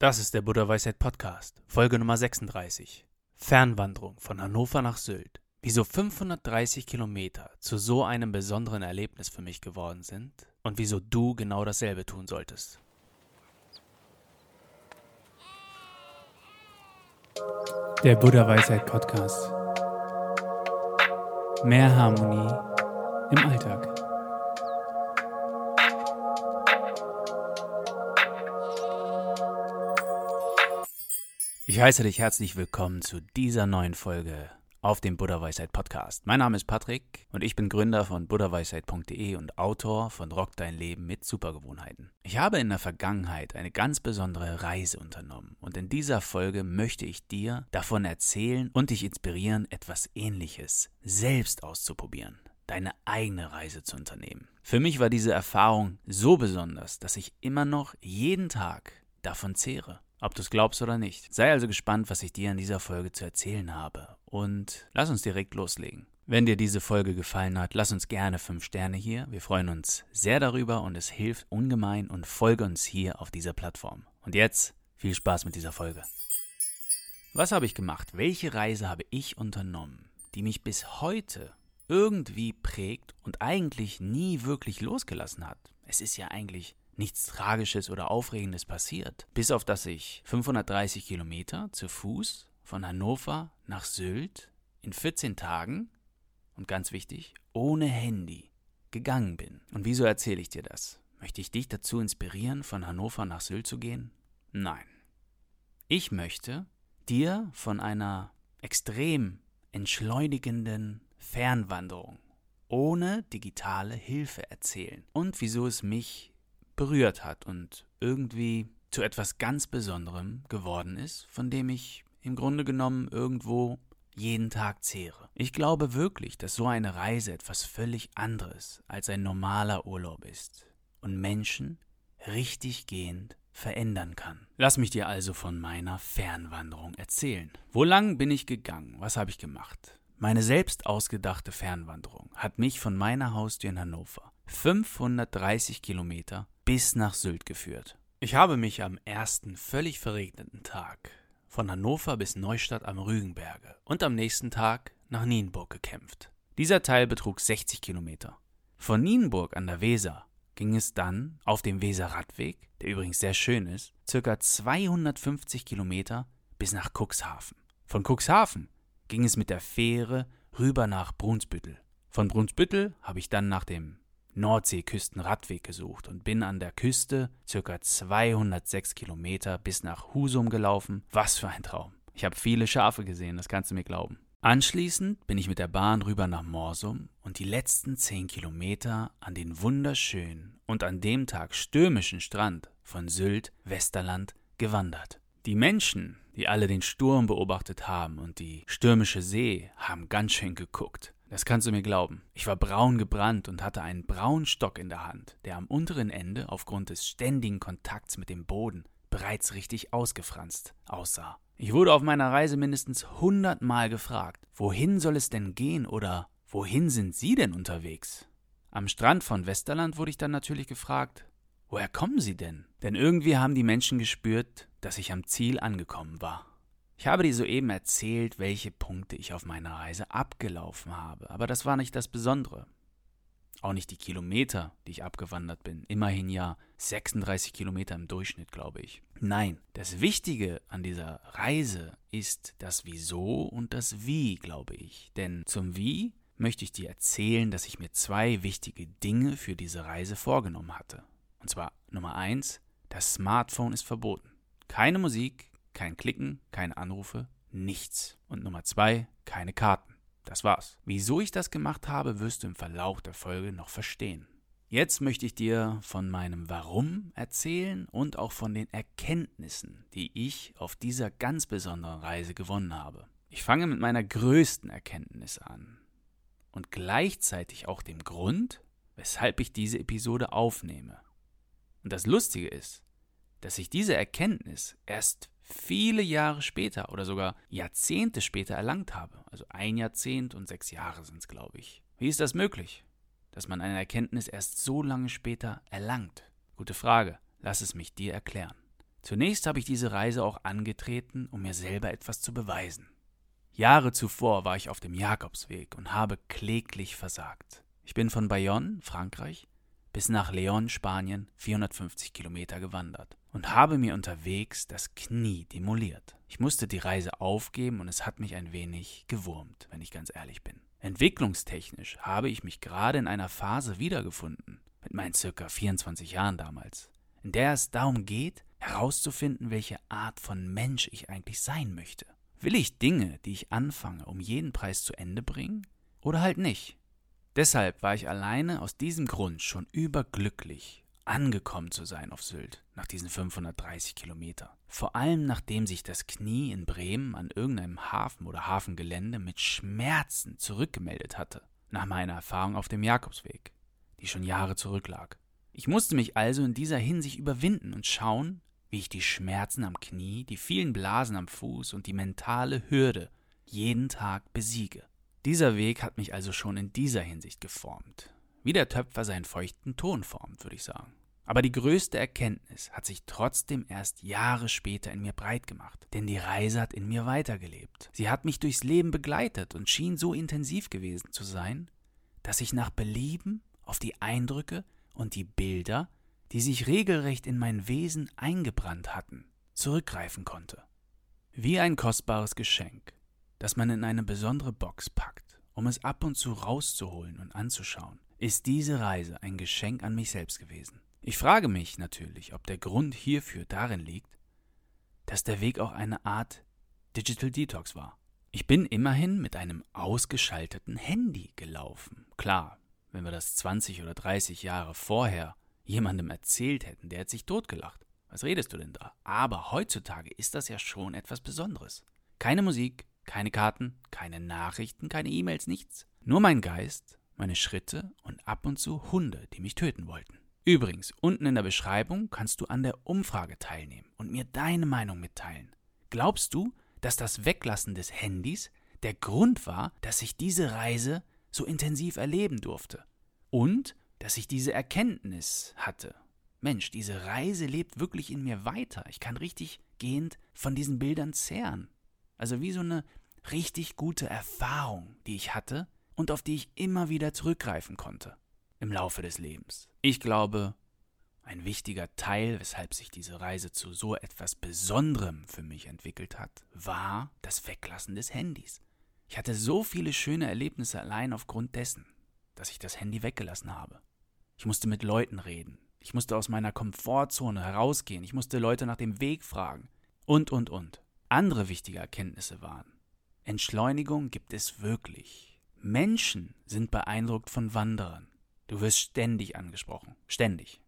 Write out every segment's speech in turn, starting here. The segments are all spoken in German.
Das ist der Buddha Weisheit Podcast, Folge Nummer 36. Fernwanderung von Hannover nach Sylt. Wieso 530 Kilometer zu so einem besonderen Erlebnis für mich geworden sind und wieso du genau dasselbe tun solltest. Der Buddha Weisheit Podcast. Mehr Harmonie im Alltag. Ich heiße dich herzlich willkommen zu dieser neuen Folge auf dem Buddha Weisheit Podcast. Mein Name ist Patrick und ich bin Gründer von buddhaweisheit.de und Autor von Rock dein Leben mit Supergewohnheiten. Ich habe in der Vergangenheit eine ganz besondere Reise unternommen und in dieser Folge möchte ich dir davon erzählen und dich inspirieren, etwas ähnliches selbst auszuprobieren deine eigene Reise zu unternehmen. Für mich war diese Erfahrung so besonders, dass ich immer noch jeden Tag davon zehre ob du es glaubst oder nicht. Sei also gespannt, was ich dir in dieser Folge zu erzählen habe. Und lass uns direkt loslegen. Wenn dir diese Folge gefallen hat, lass uns gerne 5 Sterne hier. Wir freuen uns sehr darüber und es hilft ungemein und folge uns hier auf dieser Plattform. Und jetzt viel Spaß mit dieser Folge. Was habe ich gemacht? Welche Reise habe ich unternommen, die mich bis heute irgendwie prägt und eigentlich nie wirklich losgelassen hat? Es ist ja eigentlich nichts Tragisches oder Aufregendes passiert, bis auf dass ich 530 Kilometer zu Fuß von Hannover nach Sylt in 14 Tagen und ganz wichtig, ohne Handy gegangen bin. Und wieso erzähle ich dir das? Möchte ich dich dazu inspirieren, von Hannover nach Sylt zu gehen? Nein. Ich möchte dir von einer extrem entschleunigenden Fernwanderung ohne digitale Hilfe erzählen und wieso es mich berührt hat und irgendwie zu etwas ganz Besonderem geworden ist, von dem ich im Grunde genommen irgendwo jeden Tag zehre. Ich glaube wirklich, dass so eine Reise etwas völlig anderes als ein normaler Urlaub ist und Menschen richtig gehend verändern kann. Lass mich dir also von meiner Fernwanderung erzählen. Wo lang bin ich gegangen? Was habe ich gemacht? Meine selbst ausgedachte Fernwanderung hat mich von meiner Haustür in Hannover 530 Kilometer bis nach Sylt geführt. Ich habe mich am ersten völlig verregneten Tag von Hannover bis Neustadt am Rügenberge und am nächsten Tag nach Nienburg gekämpft. Dieser Teil betrug 60 Kilometer. Von Nienburg an der Weser ging es dann auf dem Weser-Radweg, der übrigens sehr schön ist, circa 250 Kilometer bis nach Cuxhaven. Von Cuxhaven ging es mit der Fähre rüber nach Brunsbüttel. Von Brunsbüttel habe ich dann nach dem Nordseeküstenradweg gesucht und bin an der Küste circa 206 Kilometer bis nach Husum gelaufen. Was für ein Traum. Ich habe viele Schafe gesehen, das kannst du mir glauben. Anschließend bin ich mit der Bahn rüber nach Morsum und die letzten 10 Kilometer an den wunderschönen und an dem Tag stürmischen Strand von Sylt, Westerland gewandert. Die Menschen, die alle den Sturm beobachtet haben und die stürmische See, haben ganz schön geguckt. Das kannst du mir glauben. Ich war braun gebrannt und hatte einen braunen Stock in der Hand, der am unteren Ende aufgrund des ständigen Kontakts mit dem Boden bereits richtig ausgefranst aussah. Ich wurde auf meiner Reise mindestens hundertmal gefragt, wohin soll es denn gehen oder wohin sind Sie denn unterwegs? Am Strand von Westerland wurde ich dann natürlich gefragt, woher kommen Sie denn? Denn irgendwie haben die Menschen gespürt, dass ich am Ziel angekommen war. Ich habe dir soeben erzählt, welche Punkte ich auf meiner Reise abgelaufen habe, aber das war nicht das Besondere. Auch nicht die Kilometer, die ich abgewandert bin. Immerhin ja 36 Kilometer im Durchschnitt, glaube ich. Nein, das Wichtige an dieser Reise ist das Wieso und das Wie, glaube ich. Denn zum Wie möchte ich dir erzählen, dass ich mir zwei wichtige Dinge für diese Reise vorgenommen hatte. Und zwar Nummer eins, das Smartphone ist verboten. Keine Musik, kein Klicken, keine Anrufe, nichts. Und Nummer zwei, keine Karten. Das war's. Wieso ich das gemacht habe, wirst du im Verlauf der Folge noch verstehen. Jetzt möchte ich dir von meinem Warum erzählen und auch von den Erkenntnissen, die ich auf dieser ganz besonderen Reise gewonnen habe. Ich fange mit meiner größten Erkenntnis an und gleichzeitig auch dem Grund, weshalb ich diese Episode aufnehme. Und das Lustige ist, dass ich diese Erkenntnis erst viele Jahre später oder sogar Jahrzehnte später erlangt habe. Also ein Jahrzehnt und sechs Jahre sind es, glaube ich. Wie ist das möglich, dass man eine Erkenntnis erst so lange später erlangt? Gute Frage. Lass es mich dir erklären. Zunächst habe ich diese Reise auch angetreten, um mir selber etwas zu beweisen. Jahre zuvor war ich auf dem Jakobsweg und habe kläglich versagt. Ich bin von Bayonne, Frankreich, bis nach Leon, Spanien, 450 Kilometer gewandert und habe mir unterwegs das Knie demoliert. Ich musste die Reise aufgeben und es hat mich ein wenig gewurmt, wenn ich ganz ehrlich bin. Entwicklungstechnisch habe ich mich gerade in einer Phase wiedergefunden, mit meinen circa 24 Jahren damals, in der es darum geht, herauszufinden, welche Art von Mensch ich eigentlich sein möchte. Will ich Dinge, die ich anfange, um jeden Preis zu Ende bringen? Oder halt nicht? Deshalb war ich alleine aus diesem Grund schon überglücklich, angekommen zu sein auf Sylt nach diesen 530 Kilometern. Vor allem nachdem sich das Knie in Bremen an irgendeinem Hafen oder Hafengelände mit Schmerzen zurückgemeldet hatte, nach meiner Erfahrung auf dem Jakobsweg, die schon Jahre zurücklag. Ich musste mich also in dieser Hinsicht überwinden und schauen, wie ich die Schmerzen am Knie, die vielen Blasen am Fuß und die mentale Hürde jeden Tag besiege. Dieser Weg hat mich also schon in dieser Hinsicht geformt. Wie der Töpfer seinen feuchten Ton formt, würde ich sagen. Aber die größte Erkenntnis hat sich trotzdem erst Jahre später in mir breit gemacht, denn die Reise hat in mir weitergelebt. Sie hat mich durchs Leben begleitet und schien so intensiv gewesen zu sein, dass ich nach Belieben auf die Eindrücke und die Bilder, die sich regelrecht in mein Wesen eingebrannt hatten, zurückgreifen konnte. Wie ein kostbares Geschenk, das man in eine besondere Box packt, um es ab und zu rauszuholen und anzuschauen, ist diese Reise ein Geschenk an mich selbst gewesen. Ich frage mich natürlich, ob der Grund hierfür darin liegt, dass der Weg auch eine Art Digital Detox war. Ich bin immerhin mit einem ausgeschalteten Handy gelaufen. Klar, wenn wir das 20 oder 30 Jahre vorher jemandem erzählt hätten, der hätte sich totgelacht. Was redest du denn da? Aber heutzutage ist das ja schon etwas Besonderes. Keine Musik, keine Karten, keine Nachrichten, keine E-Mails, nichts. Nur mein Geist, meine Schritte und ab und zu Hunde, die mich töten wollten. Übrigens, unten in der Beschreibung kannst du an der Umfrage teilnehmen und mir deine Meinung mitteilen. Glaubst du, dass das Weglassen des Handys der Grund war, dass ich diese Reise so intensiv erleben durfte? Und dass ich diese Erkenntnis hatte. Mensch, diese Reise lebt wirklich in mir weiter. Ich kann richtig gehend von diesen Bildern zehren. Also wie so eine richtig gute Erfahrung, die ich hatte und auf die ich immer wieder zurückgreifen konnte im Laufe des Lebens. Ich glaube, ein wichtiger Teil, weshalb sich diese Reise zu so etwas Besonderem für mich entwickelt hat, war das Weglassen des Handys. Ich hatte so viele schöne Erlebnisse allein aufgrund dessen, dass ich das Handy weggelassen habe. Ich musste mit Leuten reden. Ich musste aus meiner Komfortzone herausgehen. Ich musste Leute nach dem Weg fragen. Und, und, und. Andere wichtige Erkenntnisse waren. Entschleunigung gibt es wirklich. Menschen sind beeindruckt von Wanderern. Du wirst ständig angesprochen. Ständig.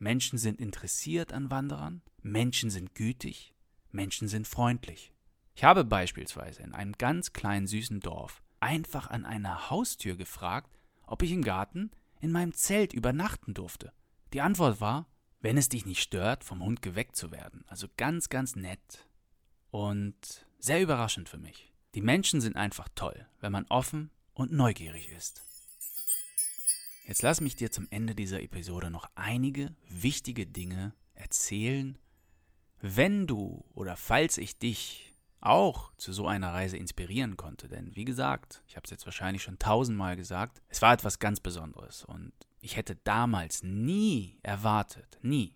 Menschen sind interessiert an Wanderern. Menschen sind gütig. Menschen sind freundlich. Ich habe beispielsweise in einem ganz kleinen süßen Dorf einfach an einer Haustür gefragt, ob ich im Garten in meinem Zelt übernachten durfte. Die Antwort war, wenn es dich nicht stört, vom Hund geweckt zu werden. Also ganz, ganz nett und sehr überraschend für mich. Die Menschen sind einfach toll, wenn man offen und neugierig ist. Jetzt lass mich dir zum Ende dieser Episode noch einige wichtige Dinge erzählen, wenn du oder falls ich dich auch zu so einer Reise inspirieren konnte. Denn wie gesagt, ich habe es jetzt wahrscheinlich schon tausendmal gesagt, es war etwas ganz Besonderes und ich hätte damals nie erwartet, nie,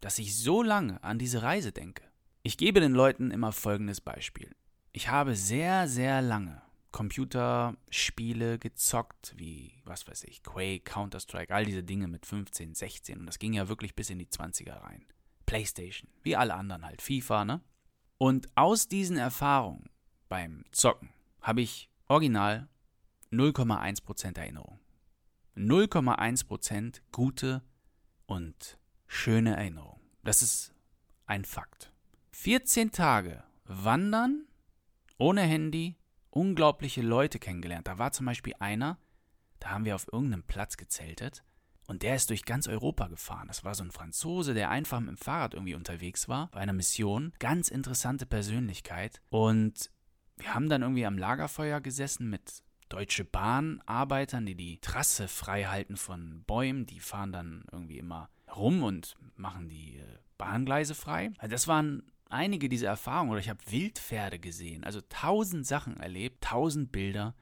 dass ich so lange an diese Reise denke. Ich gebe den Leuten immer folgendes Beispiel. Ich habe sehr, sehr lange Computerspiele gezockt, wie, was weiß ich, Quake, Counter-Strike, all diese Dinge mit 15, 16 und das ging ja wirklich bis in die 20er rein. Playstation, wie alle anderen halt, FIFA, ne? Und aus diesen Erfahrungen beim Zocken habe ich original 0,1% Erinnerung. 0,1% gute und schöne Erinnerung. Das ist ein Fakt. 14 Tage wandern ohne Handy, unglaubliche Leute kennengelernt. Da war zum Beispiel einer, da haben wir auf irgendeinem Platz gezeltet und der ist durch ganz Europa gefahren. Das war so ein Franzose, der einfach mit dem Fahrrad irgendwie unterwegs war, bei einer Mission. Ganz interessante Persönlichkeit. Und wir haben dann irgendwie am Lagerfeuer gesessen mit Deutsche Bahn-Arbeitern, die die Trasse frei halten von Bäumen. Die fahren dann irgendwie immer rum und machen die äh, Bahngleise frei. Also das waren einige dieser Erfahrungen oder ich habe Wildpferde gesehen, also tausend Sachen erlebt, tausend Bilder,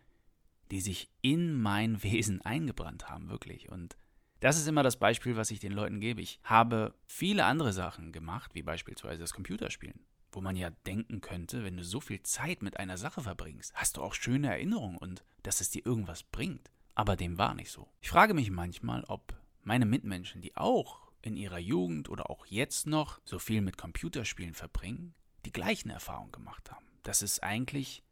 die sich in mein Wesen eingebrannt haben, wirklich. Und das ist immer das Beispiel, was ich den Leuten gebe. Ich habe viele andere Sachen gemacht, wie beispielsweise das Computerspielen, wo man ja denken könnte, wenn du so viel Zeit mit einer Sache verbringst, hast du auch schöne Erinnerungen und dass es dir irgendwas bringt. Aber dem war nicht so. Ich frage mich manchmal, ob meine Mitmenschen, die auch in ihrer Jugend oder auch jetzt noch so viel mit Computerspielen verbringen, die gleichen Erfahrungen gemacht haben. Dass es eigentlich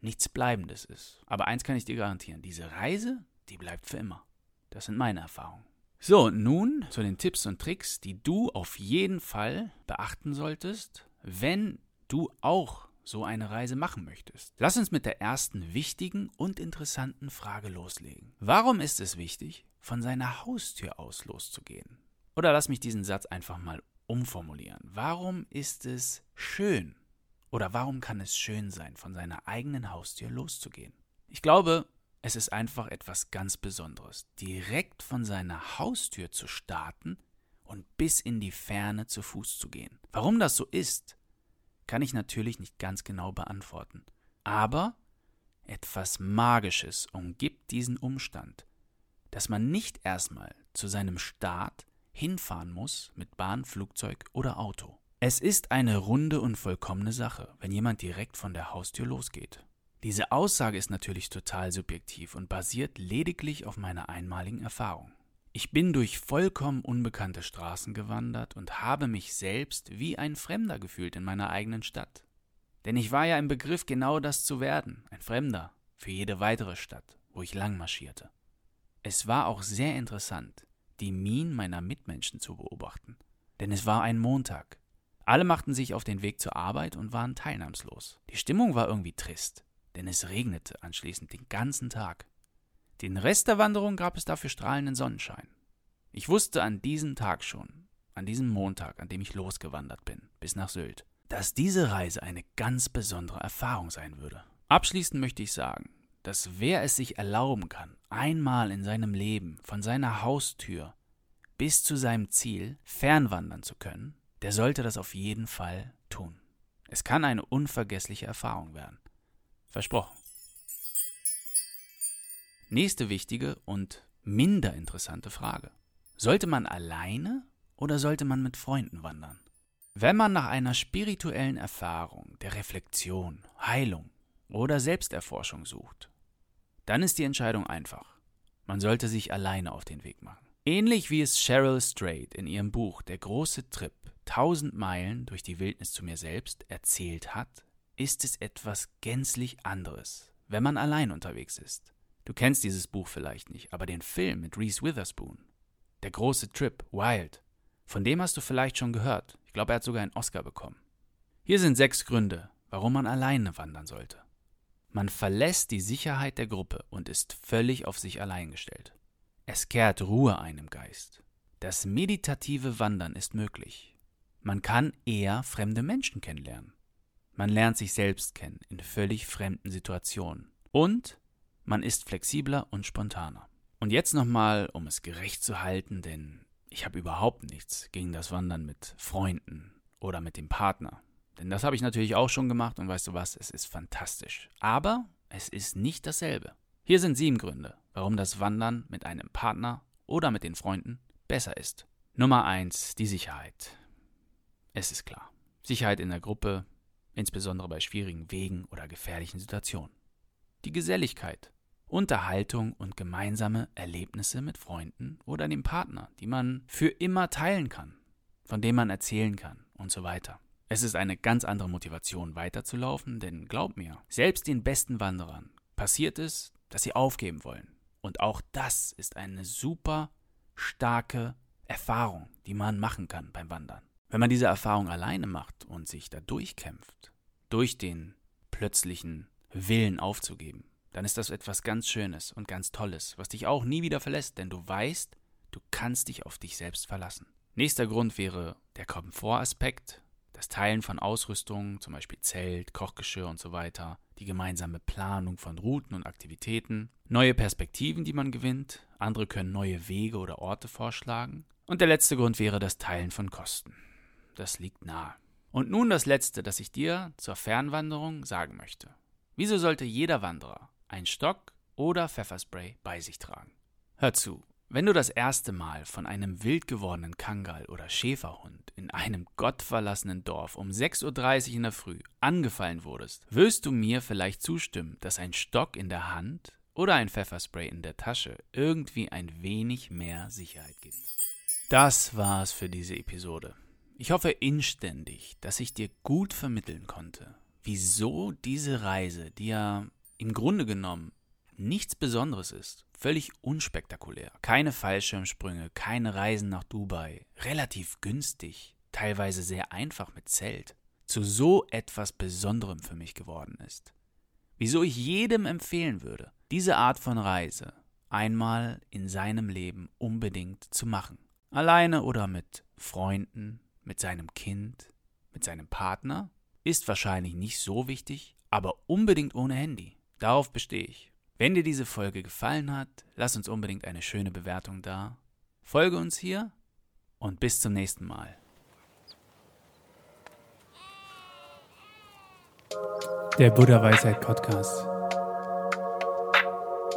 nichts Bleibendes ist. Aber eins kann ich dir garantieren, diese Reise, die bleibt für immer. Das sind meine Erfahrungen. So, nun zu den Tipps und Tricks, die du auf jeden Fall beachten solltest, wenn du auch so eine Reise machen möchtest. Lass uns mit der ersten wichtigen und interessanten Frage loslegen. Warum ist es wichtig, von seiner Haustür aus loszugehen? Oder lass mich diesen Satz einfach mal umformulieren. Warum ist es schön oder warum kann es schön sein, von seiner eigenen Haustür loszugehen? Ich glaube, es ist einfach etwas ganz Besonderes, direkt von seiner Haustür zu starten und bis in die Ferne zu Fuß zu gehen. Warum das so ist, kann ich natürlich nicht ganz genau beantworten. Aber etwas Magisches umgibt diesen Umstand, dass man nicht erstmal zu seinem Start hinfahren muss mit Bahn, Flugzeug oder Auto. Es ist eine runde und vollkommene Sache, wenn jemand direkt von der Haustür losgeht. Diese Aussage ist natürlich total subjektiv und basiert lediglich auf meiner einmaligen Erfahrung. Ich bin durch vollkommen unbekannte Straßen gewandert und habe mich selbst wie ein Fremder gefühlt in meiner eigenen Stadt. Denn ich war ja im Begriff, genau das zu werden, ein Fremder, für jede weitere Stadt, wo ich lang marschierte. Es war auch sehr interessant, die Minen meiner Mitmenschen zu beobachten. Denn es war ein Montag. Alle machten sich auf den Weg zur Arbeit und waren teilnahmslos. Die Stimmung war irgendwie trist, denn es regnete anschließend den ganzen Tag. Den Rest der Wanderung gab es dafür strahlenden Sonnenschein. Ich wusste an diesem Tag schon, an diesem Montag, an dem ich losgewandert bin, bis nach Sylt, dass diese Reise eine ganz besondere Erfahrung sein würde. Abschließend möchte ich sagen, dass wer es sich erlauben kann, einmal in seinem Leben von seiner Haustür bis zu seinem Ziel fernwandern zu können, der sollte das auf jeden Fall tun. Es kann eine unvergessliche Erfahrung werden. Versprochen. Nächste wichtige und minder interessante Frage. Sollte man alleine oder sollte man mit Freunden wandern? Wenn man nach einer spirituellen Erfahrung der Reflexion, Heilung oder Selbsterforschung sucht, dann ist die Entscheidung einfach. Man sollte sich alleine auf den Weg machen. Ähnlich wie es Cheryl Strait in ihrem Buch Der große Trip 1000 Meilen durch die Wildnis zu mir selbst erzählt hat, ist es etwas gänzlich anderes, wenn man allein unterwegs ist. Du kennst dieses Buch vielleicht nicht, aber den Film mit Reese Witherspoon, Der große Trip, Wild, von dem hast du vielleicht schon gehört. Ich glaube, er hat sogar einen Oscar bekommen. Hier sind sechs Gründe, warum man alleine wandern sollte. Man verlässt die Sicherheit der Gruppe und ist völlig auf sich allein gestellt. Es kehrt Ruhe ein im Geist. Das meditative Wandern ist möglich. Man kann eher fremde Menschen kennenlernen. Man lernt sich selbst kennen in völlig fremden Situationen. Und man ist flexibler und spontaner. Und jetzt nochmal, um es gerecht zu halten, denn ich habe überhaupt nichts gegen das Wandern mit Freunden oder mit dem Partner. Denn das habe ich natürlich auch schon gemacht und weißt du was, es ist fantastisch. Aber es ist nicht dasselbe. Hier sind sieben Gründe, warum das Wandern mit einem Partner oder mit den Freunden besser ist. Nummer eins: Die Sicherheit. Es ist klar. Sicherheit in der Gruppe, insbesondere bei schwierigen Wegen oder gefährlichen Situationen. Die Geselligkeit. Unterhaltung und gemeinsame Erlebnisse mit Freunden oder dem Partner, die man für immer teilen kann, von dem man erzählen kann und so weiter. Es ist eine ganz andere Motivation weiterzulaufen, denn glaub mir, selbst den besten Wanderern passiert es, dass sie aufgeben wollen. Und auch das ist eine super starke Erfahrung, die man machen kann beim Wandern. Wenn man diese Erfahrung alleine macht und sich da durchkämpft, durch den plötzlichen Willen aufzugeben, dann ist das etwas ganz Schönes und ganz Tolles, was dich auch nie wieder verlässt, denn du weißt, du kannst dich auf dich selbst verlassen. Nächster Grund wäre der Komfortaspekt, das Teilen von Ausrüstung, zum Beispiel Zelt, Kochgeschirr und so weiter, die gemeinsame Planung von Routen und Aktivitäten, neue Perspektiven, die man gewinnt, andere können neue Wege oder Orte vorschlagen. Und der letzte Grund wäre das Teilen von Kosten. das liegt nahe. Und nun das Letzte, das ich dir zur Fernwanderung sagen möchte. Wieso sollte jeder Wanderer einen Stock oder Pfefferspray bei sich tragen? Hör zu, wenn du das erste Mal von einem wild gewordenen Kangal oder Schäferhund in einem gottverlassenen Dorf um 6.30 Uhr in der Früh angefallen wurdest, wirst du mir vielleicht zustimmen, dass ein Stock in der Hand oder ein Pfefferspray in der Tasche irgendwie ein wenig mehr Sicherheit gibt. Das war's für diese Episode. Ich hoffe inständig, dass ich dir gut vermitteln konnte, wieso diese Reise, die ja im Grunde genommen nichts Besonderes ist, völlig unspektakulär, keine Fallschirmsprünge, keine Reisen nach Dubai, relativ günstig, teilweise sehr einfach mit Zelt, zu so etwas Besonderem für mich geworden ist. Wieso ich jedem empfehlen würde, diese Art von Reise einmal in seinem Leben unbedingt zu machen. Alleine oder mit Freunden, mit seinem Kind, mit seinem Partner, ist wahrscheinlich nicht so wichtig, aber unbedingt ohne Handy. Darauf bestehe ich. Wenn dir diese Folge gefallen hat, lass uns unbedingt eine schöne Bewertung da. Folge uns hier und bis zum nächsten Mal. Der Buddha Weisheit Podcast.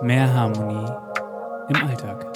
Mehr Harmonie im Alltag.